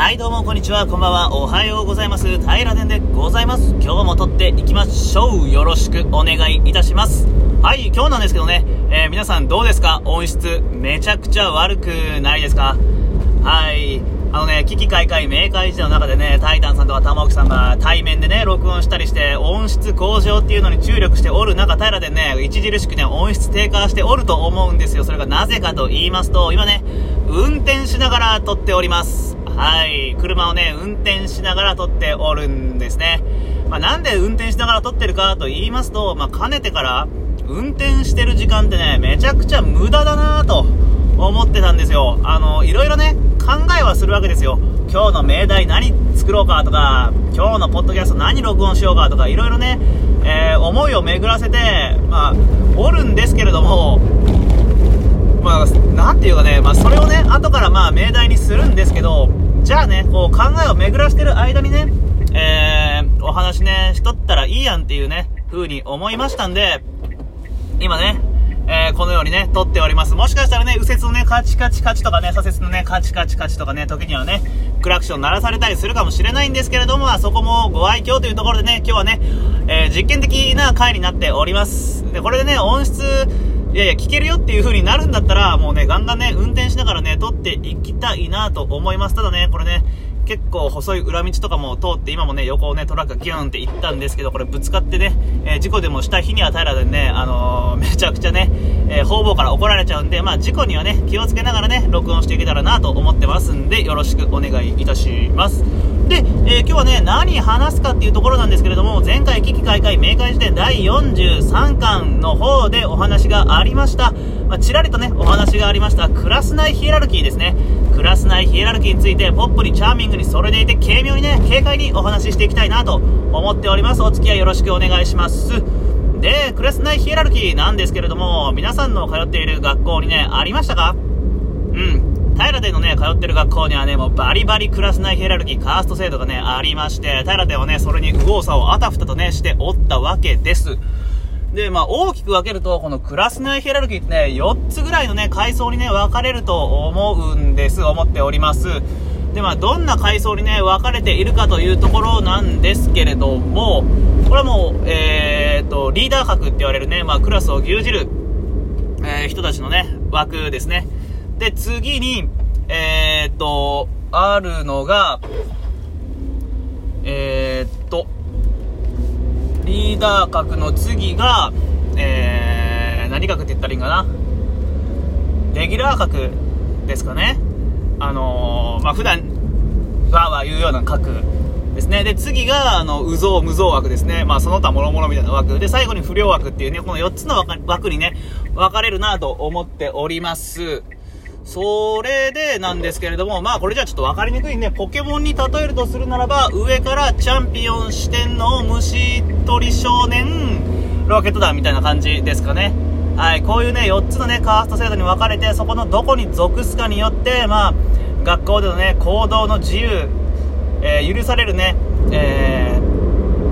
はい、どうも、こんにちは、こんばんは、おはようございます。平田でございます。今日も撮っていきましょう。よろしくお願いいたします。はい、今日なんですけどね、えー皆さんどうですか？音質、めちゃくちゃ悪くないですか？はい。あのね、危機開会明快時代の中でね、タイタンさんとか玉置さんが対面でね、録音したりして、音質向上っていうのに注力しておる中、平でね、著しくね、音質低下しておると思うんですよ。それがなぜかと言いますと、今ね、運転しながら撮っております。はい。車をね、運転しながら撮っておるんですね。まあ、なんで運転しながら撮ってるかと言いますと、まあ、かねてから、運転してる時間ってね、めちゃくちゃ無駄だなぁと思ってたんですよ。あの、いろいろね、考えはするわけですよ。今日の命題何作ろうかとか、今日のポッドキャスト何録音しようかとか、いろいろね、えー思いを巡らせて、まあ、おるんですけれども、まあ、なんていうかね、まあ、それをね、後からまあ、命題にするんですけど、じゃあね、こう、考えを巡らしてる間にね、えー、お話ね、しとったらいいやんっていうね、風に思いましたんで、今ね、えー、このようにね、撮っております。もしかしたらね、右折のね、カチカチカチとかね、左折のね、カチカチカチとかね、時にはね、クラクション鳴らされたりするかもしれないんですけれども、まあそこもご愛嬌というところでね、今日はね、えー実験的な回になっております。で、これでね、音質、いやいや、聞けるよっていう風になるんだったら、もうね、ガンガンね、運転しながらね、撮っていきたいなと思います。ただね、これね、結構細い裏道とかも通って今もね横をねトラックがギューンって行ったんですけどこれぶつかってね、えー事故でもした日には平らでね、あのー めちゃくちゃね、えー方々から怒られちゃうんでまあ事故にはね気をつけながらね録音していけたらなと思ってますんでよろしくお願いいたします。で、えー今日はね何話すかっていうところなんですけれども前回危機開会明快辞典第43巻の方でお話がありました。まあ、ちらりとねお話がありましたクラス内ヒエラルキーですね。クラス内ヒエラルキーについてポップにチャーミングにそれでいて軽妙にね軽快にお話ししていきたいなと思っております。お付き合いよろしくお願いします。でクラス内ヒエラルキーなんですけれども皆さんの通っている学校にねありましたか？うん。平でのね通ってる学校にはねもうバリバリクラス内ヒエラルキーカースト制度がねありまして平ではねそれに右往左往あたふたとねしておったわけです。で、まあ、大きく分けると、このクラス内ヒエラルキーってね、4つぐらいのね、階層にね、分かれると思うんです、思っております。で、まあ、どんな階層にね、分かれているかというところなんですけれども、これはもう、えーっと、リーダー格って言われるね、まあ、クラスを牛耳る、えー人たちのね、枠ですね。で、次に、えーっと、あるのが、えー、リーダー格の次が、えー、何格って言ったらいいんかな？レギュラー格ですかね。あのー、まあ、普段、わーわー言うような格ですね。で、次が、あの、うぞう無造枠ですね。まあ、その他諸々みたいな枠。で、最後に不良枠っていうね、この4つの枠にね、分かれるなと思っております。それでなんですけれども、まあこれじゃちょっと分かりにくいんで、ポケモンに例えるとするならば、上からチャンピオン四天王虫取り少年、ロケット団みたいな感じですかね。はい、こういうね、4つのね、カースト制度に分かれて、そこのどこに属すかによって、まあ、学校でのね、行動の自由、えー許されるね、えー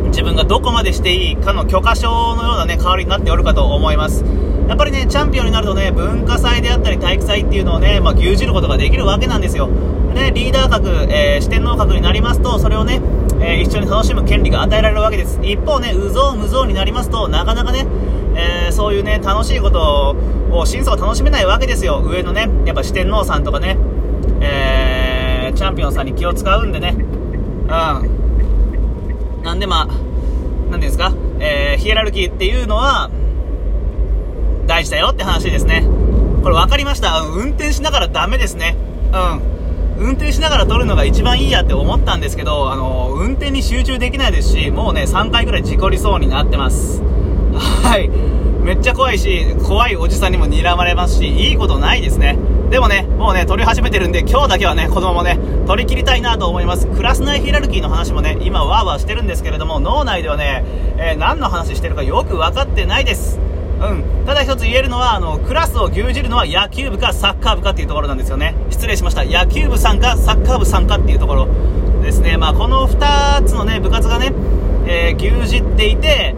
自分がどこまでしていいかの許可証のようなね、代わりになっておるかと思います。やっぱりね、チャンピオンになるとね、文化祭であったり体育祭っていうのをね、まあ、牛耳ることができるわけなんですよ。ね、リーダー格、えー四天王格になりますと、それをね、えー一緒に楽しむ権利が与えられるわけです。一方ね、うぞうむぞうになりますと、なかなかね、えーそういうね、楽しいことを、真相を楽しめないわけですよ。上のね、やっぱ四天王さんとかね、えーチャンピオンさんに気を使うんでね、うん。なんでまあ、なんていうんですか、えーヒエラルキーっていうのは、大事だよって話ですね。これ分かりました。運転しながらダメですね。うん。運転しながら撮るのが一番いいやって思ったんですけど、あの運転に集中できないですし、もうね、3回ぐらい事故りそうになってます。はい。めっちゃ怖いし、怖いおじさんにも睨まれますし、いいことないですね。でもね、もうね、撮り始めてるんで、今日だけはね、このままね、撮り切りたいなと思います。クラス内ヒラルキーの話もね、今ワーワーしてるんですけれども、脳内ではね、えー何の話してるかよく分かってないです。うん。ただ一つ言えるのは、あの、クラスを牛耳るのは野球部かサッカー部かっていうところなんですよね。失礼しました。野球部さんかサッカー部さんかっていうところですね。まあ、この2つのね、部活がね、えー牛耳っていて、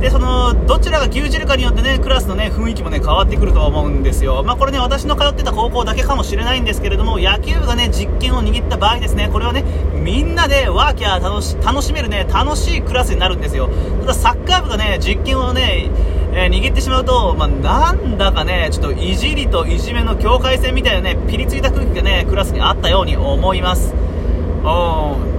で、その、どちらが牛耳るかによってね、クラスのね、雰囲気もね、変わってくると思うんですよ。まあ、これね、私の通ってた高校だけかもしれないんですけれども、野球部がね、実験を握った場合ですね、これはね、みんなでワーキャー楽し、楽しめるね、楽しいクラスになるんですよ。ただ、サッカー部がね、実験をね、えー、握ってしまうと、まあ、なんだかね、ちょっといじりといじめの境界線みたいなね、ピリついた空気がね、クラスにあったように思います。うん。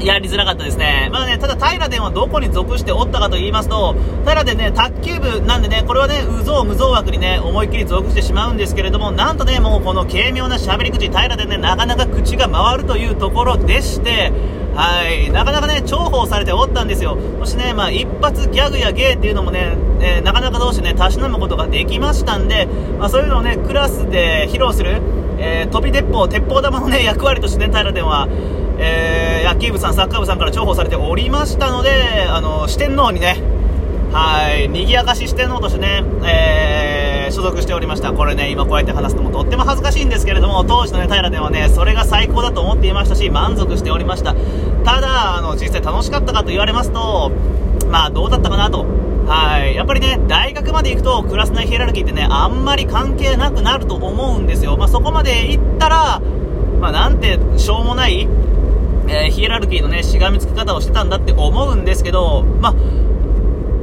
やりづらかったですね。まあね、ただ平殿はどこに属しておったかと言いますと、平殿ね、卓球部なんでね、これはね、うぞう無造枠にね、思いっきり属してしまうんですけれども、なんとね、もうこの軽妙な喋り口、平殿ね、なかなか口が回るというところでして、はい、なかなかね、重宝されておったんですよ。そしてね、まあ、一発ギャグや芸っていうのもね、えー、なかなかどうしてね、たしなむことができましたんで、まあ、そういうのをね、クラスで披露する、えー、飛び鉄砲、鉄砲玉のね、役割としてね、平殿は、えー、野球部さん、サッカー部さんから重宝されておりましたので、あの、四天王にね、はい、賑やかし四天王としてね、えー、所属しておりました。これね、今こうやって話すのもとっても恥ずかしいんですけれども、当時のね、平ではね、それが最高だと思っていましたし、満足しておりました。ただ、あの、実際楽しかったかと言われますと、まあ、どうだったかなと。はい。やっぱりね、大学まで行くと、クラス内ヒエラルキーってね、あんまり関係なくなると思うんですよ。まあ、そこまで行ったら、まあ、なんて、しょうもない、えー、ヒエラルキーのね、しがみつき方をしてたんだって思うんですけど、まあ、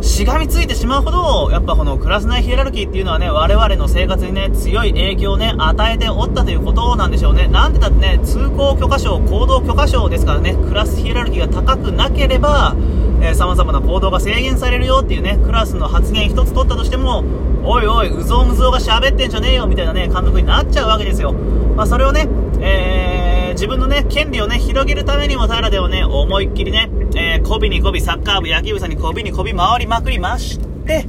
しがみついてしまうほど、やっぱこのクラス内ヒエラルキーっていうのはね、我々の生活にね、強い影響をね、与えておったということなんでしょうね。なんでだってね、通行許可証、行動許可証ですからね、クラスヒエラルキーが高くなければ、えー、様々な行動が制限されるよっていうね、クラスの発言一つ取ったとしても、おいおい、うぞうむぞうが喋ってんじゃねえよみたいなね、監督になっちゃうわけですよ。まあ、それをね、自分のね、権利をね、広げるためにも平ではね、思いっきりね、えー、こびにこび、サッカー部、野球部さんにこびにこび回りまくりまして、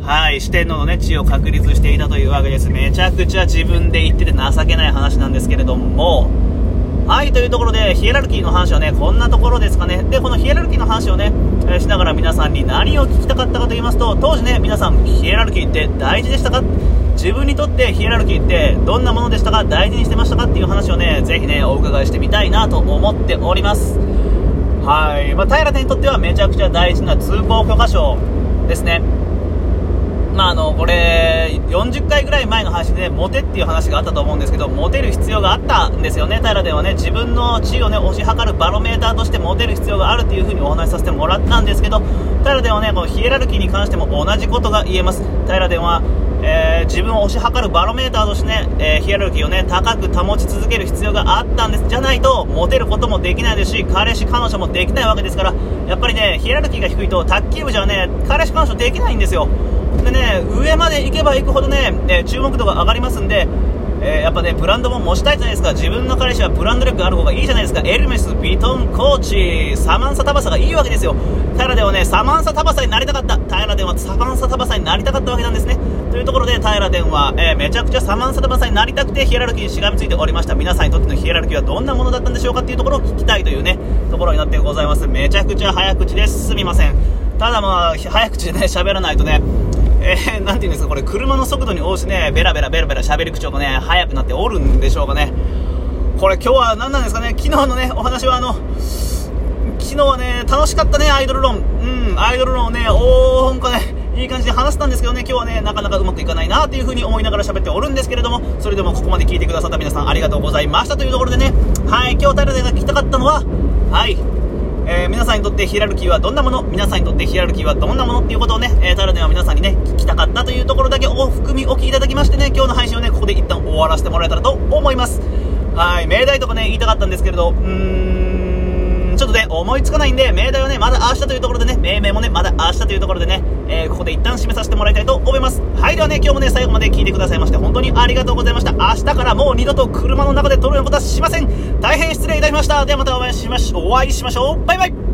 はい、四天王のね、地位を確立していたというわけです。めちゃくちゃ自分で言ってて情けない話なんですけれども、はい、というところで、ヒエラルキーの話はね、こんなところですかね。で、このヒエラルキーの話をね、えー、しながら皆さんに何を聞きたかったかと言いますと、当時ね、皆さん、ヒエラルキーって大事でしたか？自分にとってヒエラルキーってどんなものでしたか？大事にしてましたかっていう話をね、ぜひね、お伺いしてみたいなと思っております。はい。まあ、平手にとってはめちゃくちゃ大事な通行許可証ですね。まあ、あの、これ、40回ぐらい前の話で、モテっていう話があったと思うんですけど、モテる必要があったんですよね、平ではね、自分の地位をね、推し量るバロメーターとしてモテる必要があるっていう風にお話しさせてもらったんですけど、平ではね、このヒエラルキーに関しても同じことが言えます。平では、えー、自分を推し量るバロメーターとしてね、えー、ヒエラルキーをね、高く保ち続ける必要があったんです。じゃないと、モテることもできないですし、彼氏、彼女もできないわけですから、やっぱりね、ヒエラルキーが低いと、卓球部じゃね、彼氏、彼女できないんですよ。でね、上まで行けば行くほどね、え注目度が上がりますんで、えー、やっぱね、ブランドも持ちたいじゃないですか。自分の彼氏はブランド力ある方がいいじゃないですか。エルメス、ビトン、コーチ、サマンサタバサがいいわけですよ。平ではね、サマンサタバサになりたかった。平ではサマンサタバサになりたかったわけなんですね。というところで、平殿は、えー、めちゃくちゃサマンサタバサになりたくてヒエラルキーにしがみついておりました。皆さんにとってのヒエラルキーはどんなものだったんでしょうかっていうところを聞きたいというね、ところになってございます。めちゃくちゃ早口です。すみません。ただまあ、早口でね、喋らないとね、えー、なんていうんですか、これ、車の速度に応じてね、ベラベラベラベラ喋り口調がね、速くなっておるんでしょうかね。これ、今日は何なんですかね、昨日のね、お話はあの、昨日はね、楽しかったね、アイドル論。うん、アイドル論をね、おーんかね、いい感じで話したんですけどね、今日はね、なかなかうまくいかないなという風に思いながら喋っておるんですけれども、それでもここまで聞いてくださった皆さんありがとうございましたというところでね、はい、今日タルデが聞きたかったのは、はい、えー、皆さんにとってヒラルキーはどんなもの？皆さんにとってヒラルキーはどんなもの？っていうことをね、えー、タラでは皆さんにね、聞きたかったというところだけお含みお聞きいただきましてね、今日の配信をね、ここで一旦終わらせてもらえたらと思います。はい、命題とかね、言いたかったんですけれど、うーん、ちょっとね、思いつかないんで、命題はね、まだ明日というところでね、命名もね、まだ明日というところでね、えー、ここで一旦締めさせてもらいたいと思います。はい、ではね、今日もね、最後まで聞いてくださいまして、本当にありがとうございました。明日からもう二度と車の中で撮るようなことはしません。大変失礼いたしました。ではまたお会いしましょう。お会いしましょう。バイバイ